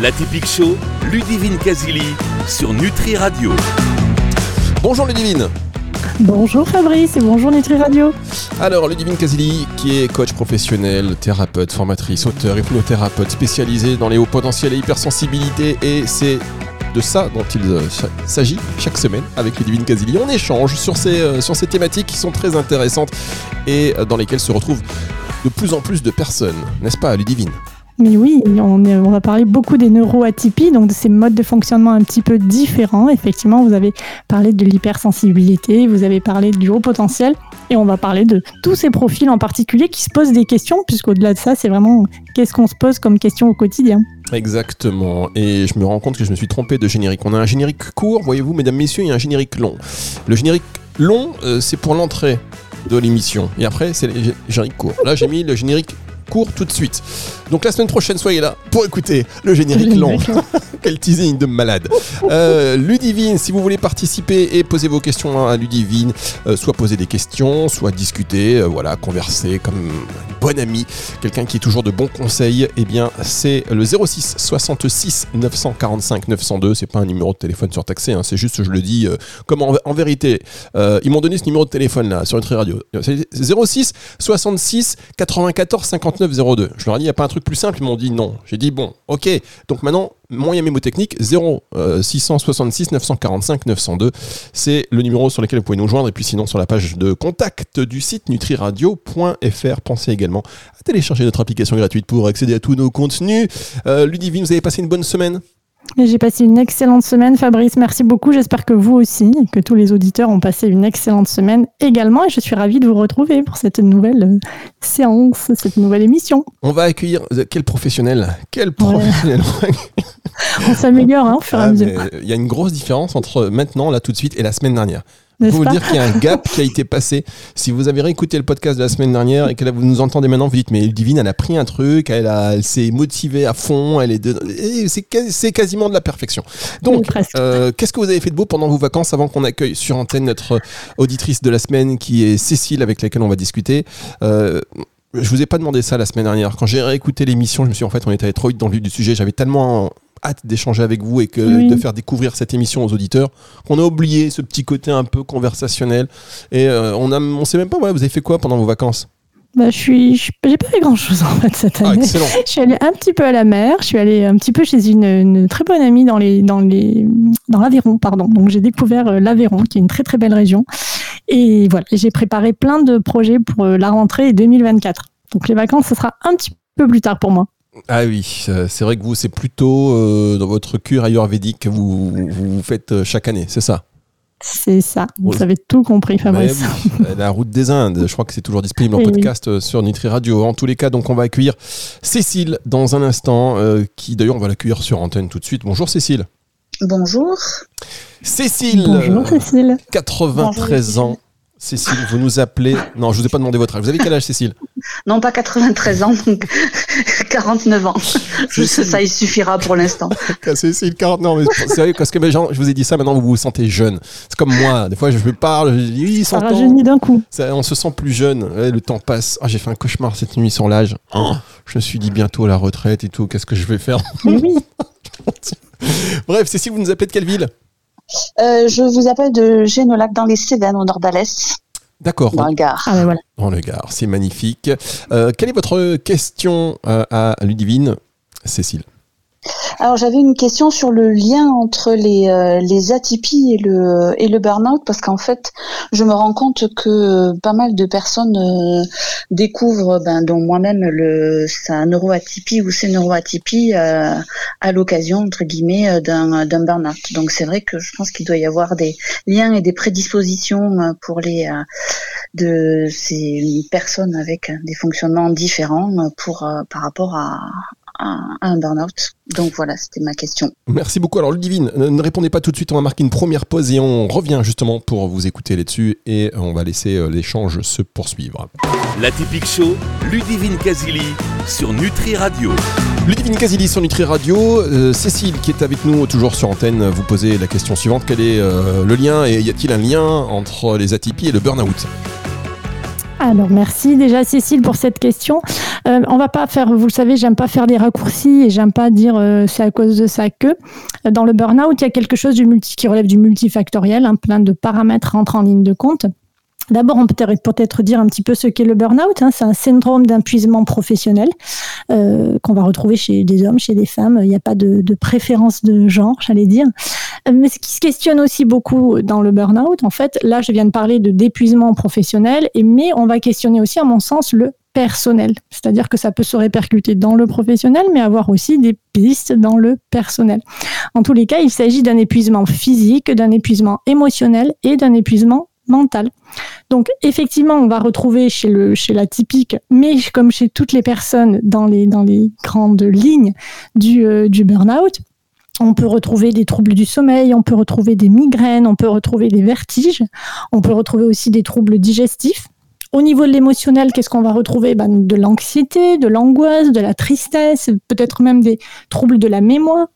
La typique show, Ludivine Casili sur Nutri Radio. Bonjour Ludivine Bonjour Fabrice et bonjour Nutri Radio. Alors Ludivine Casili qui est coach professionnel, thérapeute, formatrice, auteur, hypnothérapeute spécialisée dans les hauts potentiels et hypersensibilité et c'est de ça dont il euh, s'agit chaque semaine avec Ludivine Casili. On échange sur ces, euh, sur ces thématiques qui sont très intéressantes et euh, dans lesquelles se retrouvent de plus en plus de personnes, n'est-ce pas Ludivine? Mais oui, on, va parler beaucoup des neuroatypies, donc de ces modes de fonctionnement un petit peu différents. Effectivement, vous avez parlé de l'hypersensibilité, vous avez parlé du haut potentiel, et on va parler de tous ces profils en particulier qui se posent des questions, puisqu'au-delà de ça, c'est vraiment qu'est-ce qu'on se pose comme question au quotidien. Exactement, et je me rends compte que je me suis trompé de générique. On a un générique court, voyez-vous, mesdames, messieurs, il y a un générique long. Le générique long, euh, c'est pour l'entrée de l'émission, et après, c'est le générique court. Là, j'ai mis le générique court tout de suite. Donc la semaine prochaine, soyez là pour écouter le générique long. Quel teasing de malade. Euh, Ludivine, si vous voulez participer et poser vos questions à Ludivine, euh, soit poser des questions, soit discuter, euh, voilà, converser comme une bonne amie, quelqu'un qui est toujours de bons conseils, eh bien c'est le 06 66 945 902. C'est pas un numéro de téléphone surtaxé, hein, c'est juste, je le dis, comme en, vérité, ils m'ont donné ce numéro de téléphone là sur notre radio. C'est 06 66 94 59 02. Je leur ai dit, il n'y a pas un truc plus simple, ils m'ont dit non. J'ai dit bon, ok, donc maintenant, moyen mémotechnique 0 666 945 902. C'est le numéro sur lequel vous pouvez nous joindre. Et puis sinon, sur la page de contact du site nutriradio.fr, pensez également à télécharger notre application gratuite pour accéder à tous nos contenus. Euh, Ludivine, vous avez passé une bonne semaine? J'ai passé une excellente semaine, Fabrice. Merci beaucoup. J'espère que vous aussi, que tous les auditeurs ont passé une excellente semaine également. Et je suis ravie de vous retrouver pour cette nouvelle euh, séance, cette nouvelle émission. On va accueillir euh, quel professionnel? Quel professionnel? On s'améliore hein, au fur et à ah, mesure. Il y a une grosse différence entre maintenant, là tout de suite, et la semaine dernière. Peux vous dire qu'il y a un gap qui a été passé. Si vous avez réécouté le podcast de la semaine dernière et que vous nous entendez maintenant, vous dites mais Divine, elle a pris un truc, elle, elle s'est motivée à fond, elle est c'est quasiment de la perfection. Donc, euh, qu'est-ce que vous avez fait de beau pendant vos vacances avant qu'on accueille sur antenne notre auditrice de la semaine qui est Cécile avec laquelle on va discuter? Euh, je vous ai pas demandé ça la semaine dernière. Quand j'ai réécouté l'émission, je me suis dit, en fait, on était allé trop vite dans le vif du sujet. J'avais tellement hâte d'échanger avec vous et que de faire découvrir cette émission aux auditeurs qu'on a oublié ce petit côté un peu conversationnel. Et euh, on on sait même pas, ouais, vous avez fait quoi pendant vos vacances? Bah, je suis, j'ai pas fait grand chose en fait cette ah, année. je suis allée un petit peu à la mer. Je suis allée un petit peu chez une, très bonne amie dans les, dans les, dans l'Aveyron, pardon. Donc j'ai découvert euh, l'Aveyron, qui est une très très belle région. Et voilà, j'ai préparé plein de projets pour euh, la rentrée 2024. Donc les vacances, ce sera un petit peu plus tard pour moi. Ah oui, euh, c'est vrai que vous, c'est plutôt euh, dans votre cure ayurvédique que vous, vous, faites euh, chaque année, c'est ça? C'est ça, vous avez tout compris Fabrice. La route des Indes, je crois que c'est toujours disponible en podcast sur Nutri Radio. En tous les cas, donc on va accueillir Cécile dans un instant, qui d'ailleurs on va l'accueillir sur antenne tout de suite. Bonjour Cécile. Bonjour. Cécile. Bonjour Cécile. 93 ans. Cécile, vous nous appelez. Non, je vous ai pas demandé votre âge. Vous avez quel âge, Cécile? Non, pas 93 ans, donc 49 ans. ça, il suffira pour l'instant. Cécile, 40 Non, mais sérieux, parce que mes gens, je vous ai dit ça, maintenant vous vous sentez jeune. C'est comme moi. Des fois, je me parle, je dis oui, ça rajeunit d'un coup. on se sent plus jeune. le temps passe. Ah, j'ai fait un cauchemar cette nuit sur l'âge. Oh, je me suis dit bientôt la retraite et tout. Qu'est-ce que je vais faire? Oui. Bref, Cécile, vous nous appelez de quelle ville? Euh, je vous appelle de Génolac dans les Cévennes, au nord d'Alès. D'accord. Dans le Gard. Ah, ben voilà. Dans le Gard, c'est magnifique. Euh, quelle est votre question euh, à Ludivine, Cécile? Alors j'avais une question sur le lien entre les, euh, les atypies et le, et le burn-out parce qu'en fait je me rends compte que pas mal de personnes euh, découvrent, ben, dont moi-même, le, sa neuroatypie ou ses neuroatypies euh, à l'occasion entre guillemets d'un, d'un burn-out. Donc c'est vrai que je pense qu'il doit y avoir des liens et des prédispositions pour les de ces personnes avec des fonctionnements différents pour par rapport à, un burn-out. Donc voilà, c'était ma question. Merci beaucoup. Alors Ludivine, ne répondez pas tout de suite, on va marquer une première pause et on revient justement pour vous écouter là-dessus et on va laisser euh, l'échange se poursuivre. La typique show, Ludivine Casili sur Nutri Radio. Ludivine Casili sur Nutri Radio. Euh, Cécile qui est avec nous toujours sur antenne, vous posez la question suivante. Quel est euh, le lien et y a-t-il un lien entre les atypies et le burn-out? Alors merci déjà Cécile pour cette question. Euh, on va pas faire, vous le savez, j'aime pas faire des raccourcis et j'aime pas dire euh, c'est à cause de ça que. Dans le burn-out, il y a quelque chose qui relève du multifactoriel, un plein de paramètres rentrent en ligne de compte. D'abord, on peut peut-être dire un petit peu ce qu'est le burn-out. Hein. C'est un syndrome d'épuisement professionnel euh, qu'on va retrouver chez des hommes, chez des femmes. Il n'y a pas de, préférence de genre, j'allais dire. Mais ce qui se questionne aussi beaucoup dans le burn-out, en fait, là, je viens de parler de d'épuisement professionnel, mais on va questionner aussi, à mon sens, le personnel. C'est-à-dire que ça peut se répercuter dans le professionnel, mais avoir aussi des pistes dans le personnel. En tous les cas, il s'agit d'un épuisement physique, d'un épuisement émotionnel et d'un épuisement mental. Donc effectivement, on va retrouver chez, le, chez la typique, mais comme chez toutes les personnes dans les, dans les grandes lignes du, euh, du burn-out, on peut retrouver des troubles du sommeil, on peut retrouver des migraines, on peut retrouver des vertiges, on peut retrouver aussi des troubles digestifs. Au niveau de l'émotionnel, qu'est-ce qu'on va retrouver? Ben, De l'anxiété, de l'angoisse, de la tristesse, peut-être même des troubles de la mémoire.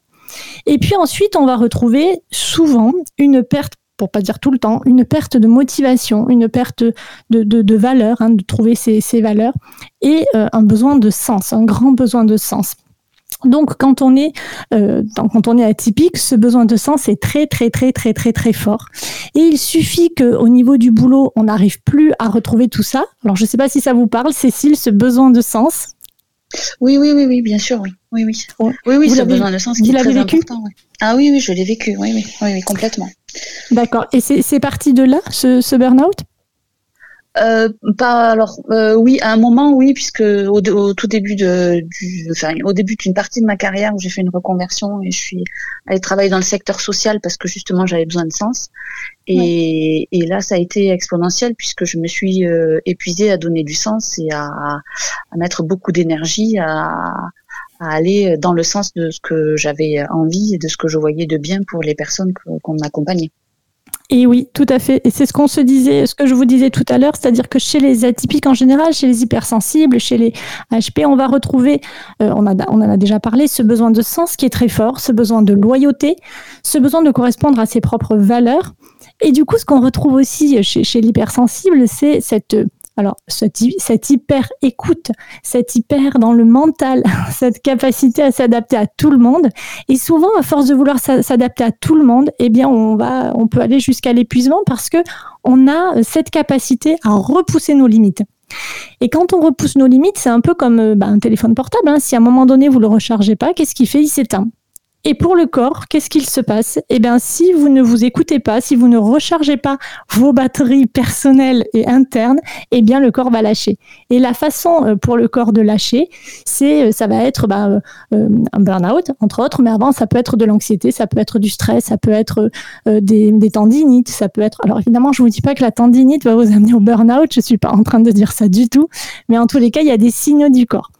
Et puis ensuite, on va retrouver souvent une perte pour pas dire tout le temps, une perte de motivation, une perte de, valeur, hein, de trouver ses, valeurs, et euh, un besoin de sens, un grand besoin de sens. Donc, quand on est euh, quand on est atypique, ce besoin de sens est très très très très très très fort. Et il suffit que au niveau du boulot, on n'arrive plus à retrouver tout ça. Alors, je ne sais pas si ça vous parle, Cécile, ce besoin de sens. Oui, oui, oui, oui, bien sûr, oui, oui, oui, oui, oui, ce besoin de sens qui est très vécu important. Ah oui, oui, je l'ai vécu, oui, oui, oui, oui, complètement. D'accord. Et c'est parti de là, ce, ce burn-out? Euh, pas alors euh, oui à un moment oui puisque au, tout début de du, enfin au début d'une partie de ma carrière où j'ai fait une reconversion et je suis allée travailler dans le secteur social parce que justement j'avais besoin de sens et, et, là ça a été exponentiel puisque je me suis euh, épuisée à donner du sens et à, à mettre beaucoup d'énergie à, à aller dans le sens de ce que j'avais envie et de ce que je voyais de bien pour les personnes qu'on accompagnait. Et oui, tout à fait. Et c'est ce qu'on se disait, ce que je vous disais tout à l'heure, c'est-à-dire que chez les atypiques en général, chez les hypersensibles, chez les HP, on va retrouver, euh, on, a, en a déjà parlé, ce besoin de sens qui est très fort, ce besoin de loyauté, ce besoin de correspondre à ses propres valeurs. Et du coup, ce qu'on retrouve aussi chez l'hypersensible, c'est cette alors, cette, hyper écoute, cette hyper dans le mental, cette capacité à s'adapter à tout le monde. Et souvent, à force de vouloir s'adapter à tout le monde, eh bien, on peut aller jusqu'à l'épuisement parce que on a cette capacité à repousser nos limites. Et quand on repousse nos limites, c'est un peu comme euh, bah, un téléphone portable. Hein. Si à un moment donné vous le rechargez pas, qu'est-ce qu'il fait? Il s'éteint. Et pour le corps, qu'est-ce qu'il se passe? Eh bien, si vous ne vous écoutez pas, si vous ne rechargez pas vos batteries personnelles et internes, eh bien, le corps va lâcher. Et la façon euh, pour le corps de lâcher, c'est, euh, ça va être bah, euh, un burn-out, entre autres, mais avant, ça peut être de l'anxiété, ça peut être du stress, ça peut être des, des, tendinites, ça peut être. Alors, évidemment, je vous dis pas que la tendinite va vous amener au burn-out, je suis pas en train de dire ça du tout, mais en tous les cas, il y a des signaux du corps.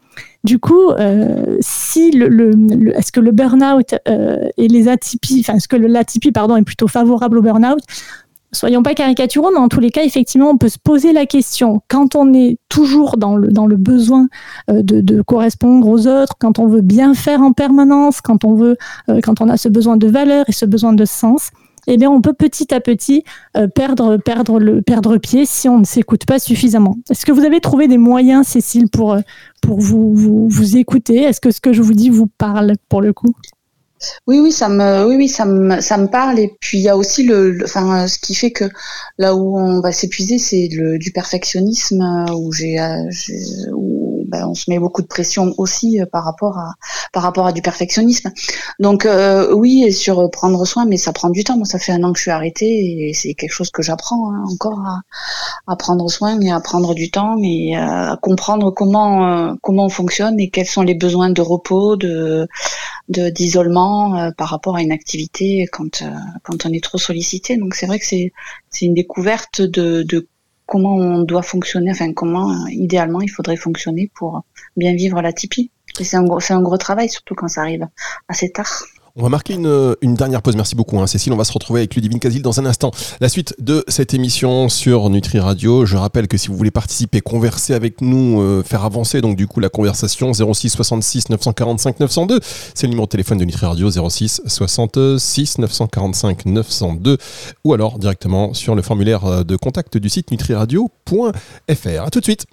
Du coup, euh, si le, est-ce que le burn-out euh, et les atypies, enfin, est-ce que l'atypie, pardon, est plutôt favorable au burn-out? Soyons pas caricaturaux, mais en tous les cas, effectivement, on peut se poser la question. Quand on est toujours dans le, dans le besoin euh, de, de, correspondre aux autres, quand on veut bien faire en permanence, quand on veut, quand on a ce besoin de valeur et ce besoin de sens, eh bien, on peut petit à petit euh, perdre, perdre, le, perdre pied si on ne s'écoute pas suffisamment. Est-ce que vous avez trouvé des moyens, Cécile, pour, euh, pour vous, vous, écouter? Est-ce que ce que je vous dis vous parle pour le coup? Oui, oui, ça me, oui, oui, ça me, ça me parle. Et puis il y a aussi le, enfin, ce qui fait que là où on va s'épuiser, c'est le du perfectionnisme euh, où j'ai, ben, on se met beaucoup de pression aussi euh, par rapport à, par rapport à du perfectionnisme. Donc euh, oui, sur prendre soin, mais ça prend du temps. Moi, ça fait un an que je suis arrêtée et c'est quelque chose que j'apprends hein, encore à, à, prendre soin et à prendre du temps et à comprendre comment, comment on fonctionne et quels sont les besoins de repos, de d'isolement euh, par rapport à une activité quand euh, quand on est trop sollicité. Donc c'est vrai que c'est c'est une découverte de, de comment on doit fonctionner, enfin comment euh, idéalement il faudrait fonctionner pour bien vivre la typie. Et c'est un gros c'est un gros travail surtout quand ça arrive assez tard On va marquer une, une dernière pause. Merci beaucoup, hein, Cécile. On va se retrouver avec Ludivine Casil dans un instant. La suite de cette émission sur Nutri Radio. Je rappelle que si vous voulez participer, converser avec nous, euh, faire avancer donc du coup la conversation 06 66 945 902, c'est le numéro de téléphone de Nutri Radio 06 66 945 902 ou alors directement sur le formulaire de contact du site nutriradio.fr. À tout de suite.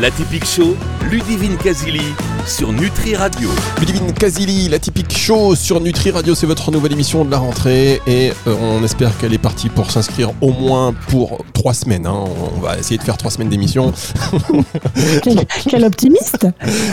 La typique show, Ludivine Casili sur Nutri Radio. Ludivine Casili, la typique show sur Nutri Radio, c'est votre nouvelle émission de la rentrée et euh, on espère qu'elle est partie pour s'inscrire au moins pour trois semaines. Hein. On va essayer de faire trois semaines d'émission. quel, optimiste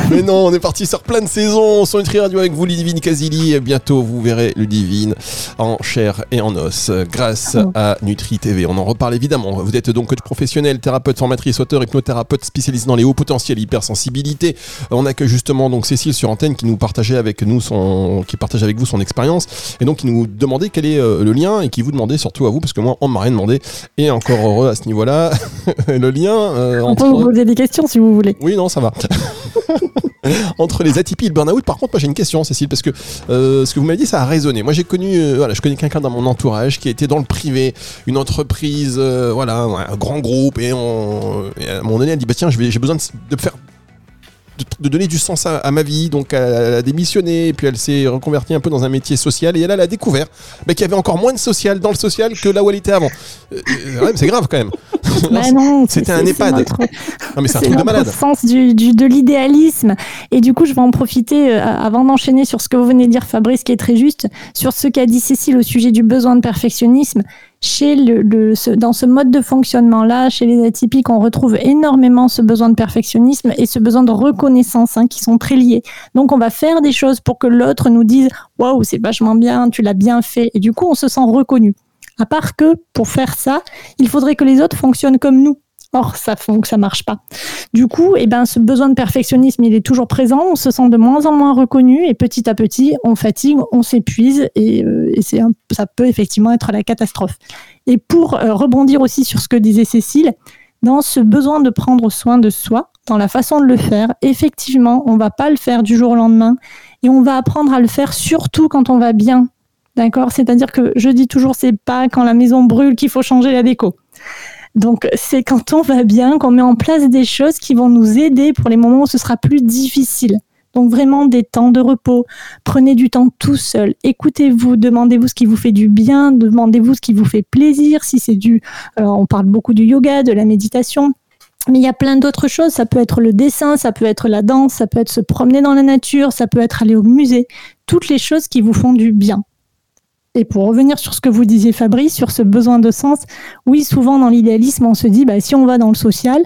Mais non, on est parti sur plein de saisons sur Nutri Radio avec vous, Ludivine Casili. Bientôt, vous verrez Ludivine en chair et en os grâce oh. à Nutri TV. On en reparle évidemment. Vous êtes donc coach professionnel, thérapeute, formatrice, auteur, hypnothérapeute spécialisé dans les hauts potentiels, hypersensibilité. On accueille justement donc Cécile sur antenne qui nous partageait avec nous son, qui partage avec vous son expérience et donc qui nous demandait quel est euh, le lien et qui vous demandait surtout à vous parce que moi on m'a rien demandé et encore heureux à ce niveau-là le lien. Euh, on peut vous poser des questions si vous voulez. Oui non ça va. entre les atypies et le burn-out. Par contre, moi j'ai une question, Cécile, parce que euh, ce que vous m'avez dit, ça a résonné. Moi j'ai connu, voilà, je connais quelqu'un dans mon entourage qui était dans le privé, une entreprise, voilà, un grand groupe, et, on, et à un moment donné, elle dit bah tiens, j'ai besoin de, de faire de, donner du sens à, ma vie. Donc elle a démissionné, puis elle s'est reconvertie un peu dans un métier social. Et elle, a découvert bah, qu'il y avait encore moins de social dans le social que là où elle était avant. Euh, euh, c'est grave quand même. Bah C'était un EHPAD. Non, mais c'est un truc de malade. sens du, de l'idéalisme. Et du coup, je vais en profiter euh, avant d'enchaîner sur ce que vous venez de dire, Fabrice, qui est très juste, sur ce qu'a dit Cécile au sujet du besoin de perfectionnisme chez le, dans ce mode de fonctionnement-là, chez les atypiques, on retrouve énormément ce besoin de perfectionnisme et ce besoin de reconnaissance hein, qui sont très liés. Donc, on va faire des choses pour que l'autre nous dise Waouh, c'est vachement bien, tu l'as bien fait. Et du coup, on se sent reconnu. À part que pour faire ça, il faudrait que les autres fonctionnent comme nous. Or, ça que ça marche pas. Du coup, eh ben, ce besoin de perfectionnisme, il est toujours présent. On se sent de moins en moins reconnu et petit à petit, on fatigue, on s'épuise et, euh, ça peut effectivement être la catastrophe. Et pour euh, rebondir aussi sur ce que disait Cécile, dans ce besoin de prendre soin de soi, dans la façon de le faire, effectivement, on va pas le faire du jour au lendemain et on va apprendre à le faire surtout quand on va bien. D'accord? C'est-à-dire que je dis toujours, c'est pas quand la maison brûle qu'il faut changer la déco. Donc c'est quand on va bien qu'on met en place des choses qui vont nous aider pour les moments où ce sera plus difficile. Donc vraiment des temps de repos. Prenez du temps tout seul. Écoutez-vous, demandez-vous ce qui vous fait du bien, demandez-vous ce qui vous fait plaisir. Si c'est du, on parle beaucoup du yoga, de la méditation. Mais il y a plein d'autres choses. Ça peut être le dessin, ça peut être la danse, ça peut être se promener dans la nature, ça peut être aller au musée. Toutes les choses qui vous font du bien. Et pour revenir sur ce que vous disiez, Fabrice, sur ce besoin de sens, oui, souvent dans l'idéalisme, on se dit, bah, si on va dans le social,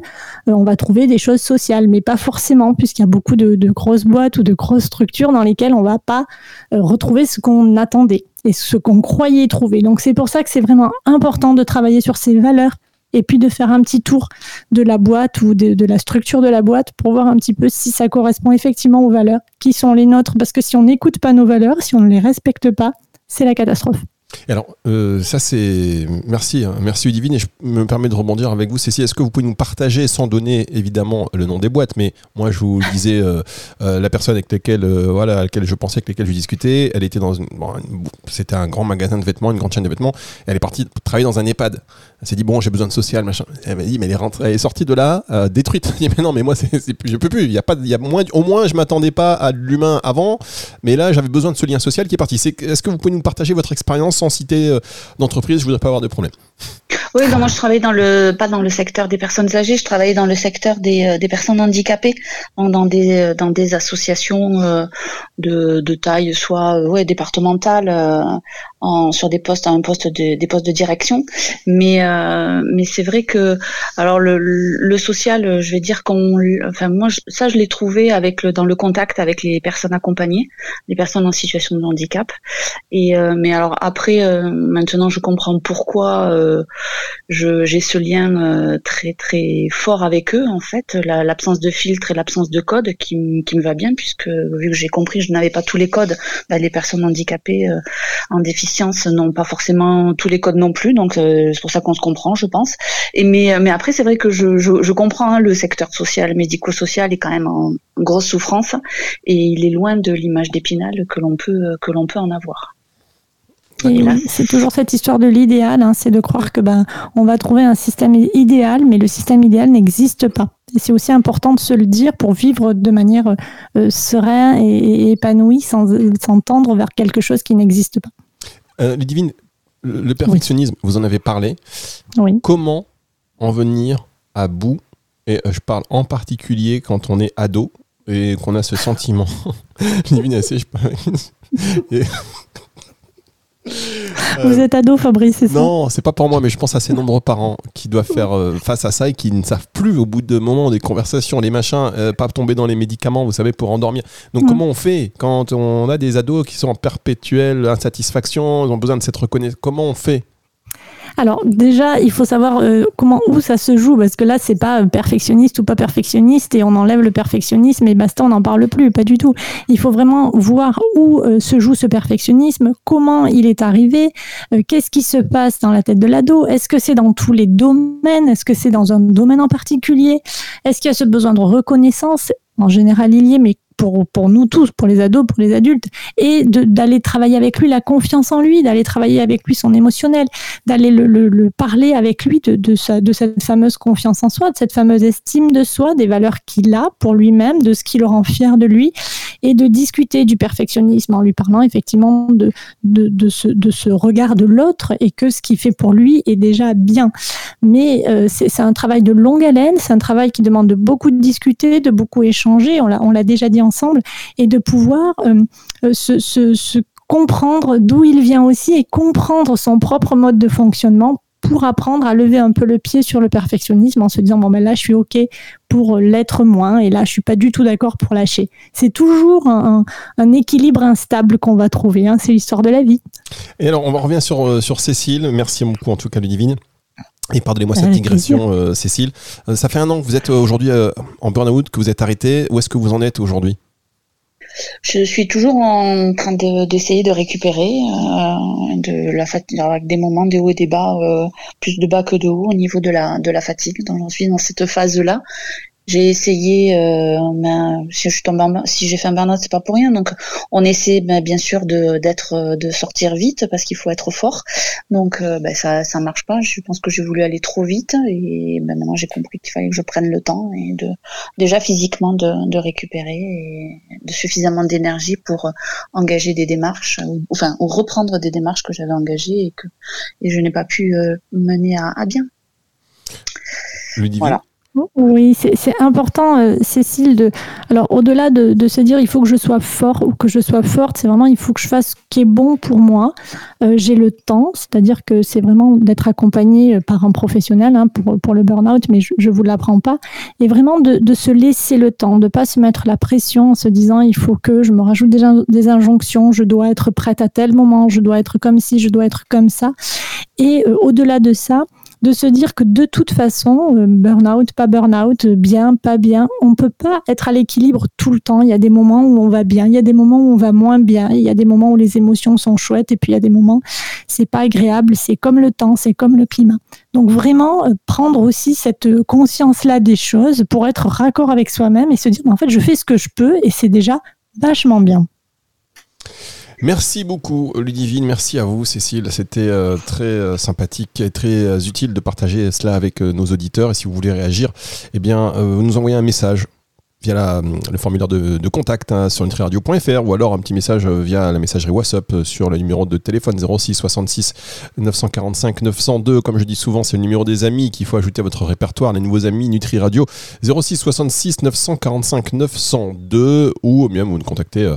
euh, on va trouver des choses sociales, mais pas forcément, puisqu'il y a beaucoup de, grosses boîtes ou de grosses structures dans lesquelles on va pas euh, retrouver ce qu'on attendait et ce qu'on croyait trouver. Donc c'est pour ça que c'est vraiment important de travailler sur ces valeurs et puis de faire un petit tour de la boîte ou de, la structure de la boîte pour voir un petit peu si ça correspond effectivement aux valeurs qui sont les nôtres. Parce que si on n'écoute pas nos valeurs, si on ne les respecte pas, c'est la catastrophe. Alors, euh, ça c'est. Merci, hein. merci Udivine. Et je me permets de rebondir avec vous, Cécile. Est-ce que vous pouvez nous partager, sans donner évidemment le nom des boîtes, mais moi je vous disais, euh, euh, la personne avec laquelle, voilà, laquelle je pensais, avec laquelle je discutais, elle était dans c'était un grand magasin de vêtements, une grande chaîne de vêtements. elle est partie travailler dans un EHPAD. Elle s'est dit, bon, j'ai besoin de social, machin. Elle m'a dit, mais elle est, rentrée, elle est sortie de là, détruite. Elle dit, mais non, mais moi, c'est, je peux plus. Il y a pas, il y a moins, au moins, je m'attendais pas à l'humain avant, mais là, j'avais besoin de ce lien social qui est parti. est-ce que vous pouvez nous partager votre expérience sans citer d'entreprise, je voudrais pas avoir de problème. Oui, moi je travaillais dans le pas dans le secteur des personnes âgées, je travaillais dans le secteur des, euh, des personnes handicapées, dans des euh, dans des associations euh, de, de taille soit ouais départementale en, sur des postes un poste de, des postes de direction, mais mais c'est vrai que alors le, le social, je vais dire qu'on enfin moi ça je l'ai trouvé avec le dans le contact avec les personnes accompagnées, les personnes en situation de handicap. Et mais alors après maintenant je comprends pourquoi j'ai ce lien très très fort avec eux en fait, l'absence de filtre et l'absence de code qui, me va bien puisque vu que j'ai compris, je n'avais pas tous les codes. Bah, les personnes handicapées en déficience n'ont pas forcément tous les codes non plus, donc c'est pour ça qu'on se comprend, je pense. Et mais mais après c'est vrai que je, je, comprends hein, le secteur social, médico-social est quand même en grosse souffrance et il est loin de l'image d'Épinal que l'on peut que l'on peut en avoir. C'est toujours cette histoire de l'idéal, hein, c'est de croire que ben on va trouver un système idéal, mais le système idéal n'existe pas. Et c'est aussi important de se le dire pour vivre de manière euh, sereine et, épanouie, sans, tendre vers quelque chose qui n'existe pas. Euh, Ludivine, le, perfectionnisme, vous en avez parlé. Oui. Comment en venir à bout? Et euh, je parle en particulier quand on est ado et qu'on a ce sentiment. Ludivine, assez, je Vous êtes ado, Fabrice, c'est ça? Non, c'est pas pour moi, mais je pense à ces nombreux parents qui doivent faire euh, face à ça et qui ne savent plus au bout de moments des conversations, les machins, euh, pas tomber dans les médicaments, vous savez, pour endormir. Donc, comment on fait quand on a des ados qui sont en perpétuelle insatisfaction, ils ont besoin de cette reconnaissance Comment on fait? Alors déjà, il faut savoir euh, comment où ça se joue parce que là, c'est pas perfectionniste ou pas perfectionniste et on enlève le perfectionnisme et basta, on n'en parle plus, pas du tout. Il faut vraiment voir où euh, se joue ce perfectionnisme, comment il est arrivé, euh, qu'est-ce qui se passe dans la tête de l'ado, est-ce que c'est dans tous les domaines, est-ce que c'est dans un domaine en particulier, est-ce qu'il y a ce besoin de reconnaissance? En général il y est, mais pour, pour nous tous, pour les ados, pour les adultes, et d'aller travailler avec lui la confiance en lui, d'aller travailler avec lui son émotionnel, d'aller le, le, parler avec lui de, sa, de cette fameuse confiance en soi, de cette fameuse estime de soi, des valeurs qu'il a pour lui-même, de ce qui le rend fier de lui, et de discuter du perfectionnisme en lui parlant effectivement de, de, ce, de ce regard de l'autre et que ce qu'il fait pour lui est déjà bien. Mais euh, c'est un travail de longue haleine, c'est un travail qui demande de beaucoup discuter, de beaucoup échanger, on l'a déjà dit ensemble, et de pouvoir euh, euh, se, comprendre d'où il vient aussi et comprendre son propre mode de fonctionnement pour apprendre à lever un peu le pied sur le perfectionnisme en se disant bon ben là je suis ok pour l'être moins et là je suis pas du tout d'accord pour lâcher. C'est toujours un, équilibre instable qu'on va trouver. Hein. C'est l'histoire de la vie. Et alors on revient sur euh, sur Cécile. Merci beaucoup en tout cas Ludivine. Et pardonnez-moi cette digression, euh, Cécile. Euh, ça fait un an que vous êtes aujourd'hui en burn-out, que vous êtes arrêté. Où est-ce que vous en êtes aujourd'hui? Je suis toujours en train d'essayer de, récupérer euh, de la avec des moments de haut et des bas, euh, plus de bas que de haut au niveau de la de la fatigue. Donc j'en suis dans cette phase là j'ai essayé, euh, ben, si je tombe si j'ai fait un burn-out, c'est pas pour rien. Donc, on essaie ben, bien sûr de d'être, de sortir vite parce qu'il faut être fort. Donc, euh, ben, ça ça marche pas. Je pense que j'ai voulu aller trop vite et ben, maintenant j'ai compris qu'il fallait que je prenne le temps et de déjà physiquement de, de récupérer et de suffisamment d'énergie pour engager des démarches, ou, enfin ou reprendre des démarches que j'avais engagées et que et je n'ai pas pu euh, mener à, à bien. Voilà. Oui, c'est important, euh, Cécile. Alors, au-delà de, se dire il faut que je sois fort ou que je sois forte, c'est vraiment il faut que je fasse ce qui est bon pour moi. Euh, j'ai le temps, c'est-à-dire que c'est vraiment d'être accompagné euh, par un professionnel hein, pour, le burn-out, mais je ne vous l'apprends pas. Et vraiment de, se laisser le temps, de pas se mettre la pression en se disant il faut que je me rajoute des, des injonctions, je dois être prête à tel moment, je dois être comme ci, je dois être comme ça. Et au-delà de ça, de se dire que de toute façon, euh, burn-out, pas burn-out, bien, pas bien, on peut pas être à l'équilibre tout le temps. Il y a des moments où on va bien, il y a des moments où on va moins bien, il y a des moments où les émotions sont chouettes et puis il y a des moments c'est pas agréable, c'est comme le temps, c'est comme le climat. Donc vraiment euh, prendre aussi cette conscience-là des choses pour être raccord avec soi-même et se dire en fait je fais ce que je peux et c'est déjà vachement bien. Merci beaucoup Ludivine, merci à vous Cécile, c'était euh, très euh, sympathique et très euh, utile de partager cela avec nos auditeurs et si vous voulez réagir, eh bien vous nous envoyez un message via le formulaire de, contact hein, sur nutriradio.fr ou alors un petit message via la messagerie WhatsApp sur le numéro de téléphone 06 66 945 902. Comme je dis souvent, c'est le numéro des amis qu'il faut ajouter à votre répertoire, les nouveaux amis Nutri Radio 06 66 945 902 ou bien vous nous contactez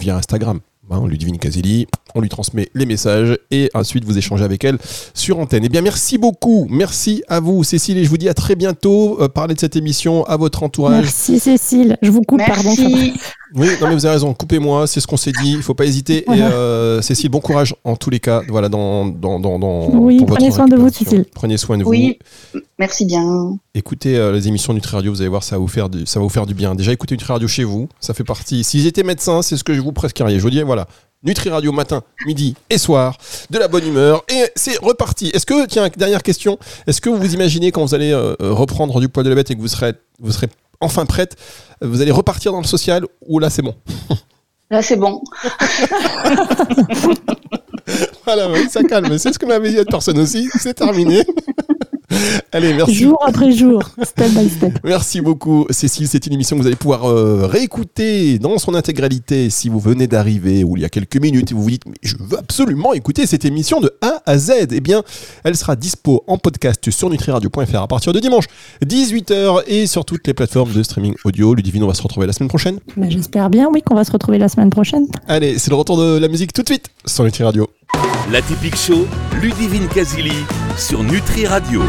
via Instagram. Ben, Ludivine Caselli, on lui transmet les messages et ensuite vous échangez avec elle sur antenne. Eh bien, merci beaucoup. Merci à vous, Cécile, et je vous dis à très bientôt. Euh, parlez de cette émission à votre entourage. Merci, Cécile. Je vous coupe, pardon. Oui, non, mais vous avez raison. Coupez-moi, c'est ce qu'on s'est dit. Il ne faut pas hésiter. Et euh, Cécile, bon courage en tous les cas. Voilà, dans, dans, dans, dans oui, prenez soin de vous, Cécile. Prenez soin de vous. Oui, merci bien. Écoutez euh, les émissions Nutri Radio, vous allez voir, ça va vous faire du, ça va vous faire du bien. Déjà, écoutez Nutri Radio chez vous, ça fait partie. Si j'étais médecin, c'est ce que je vous prescrirais. Je vous dis, voilà, Nutri Radio matin, midi et soir, de la bonne humeur et c'est reparti. Est-ce que, tiens, dernière question, est-ce que vous vous imaginez quand vous allez euh, reprendre du poids de la bête et que vous serez, vous serez enfin prête, vous allez repartir dans le social ou là c'est bon? Là c'est bon. voilà, ça calme. C'est ce que m'avait dit cette personne aussi. C'est terminé. Allez, merci. Jour après jour, step by step. Merci beaucoup, Cécile. C'est une émission que vous allez pouvoir euh, réécouter dans son intégralité si vous venez d'arriver ou il y a quelques minutes et vous vous dites, mais je veux absolument écouter cette émission de A à Z. Eh bien, elle sera dispo en podcast sur nutriradio.fr à partir de dimanche 18h et sur toutes les plateformes de streaming audio. Ludivine, on va se retrouver la semaine prochaine. Bah, j'espère bien, oui, qu'on va se retrouver la semaine prochaine. Allez, c'est le retour de la musique tout de suite sur Nutri Radio. La typique show, Ludivine Casili sur Nutri Radio.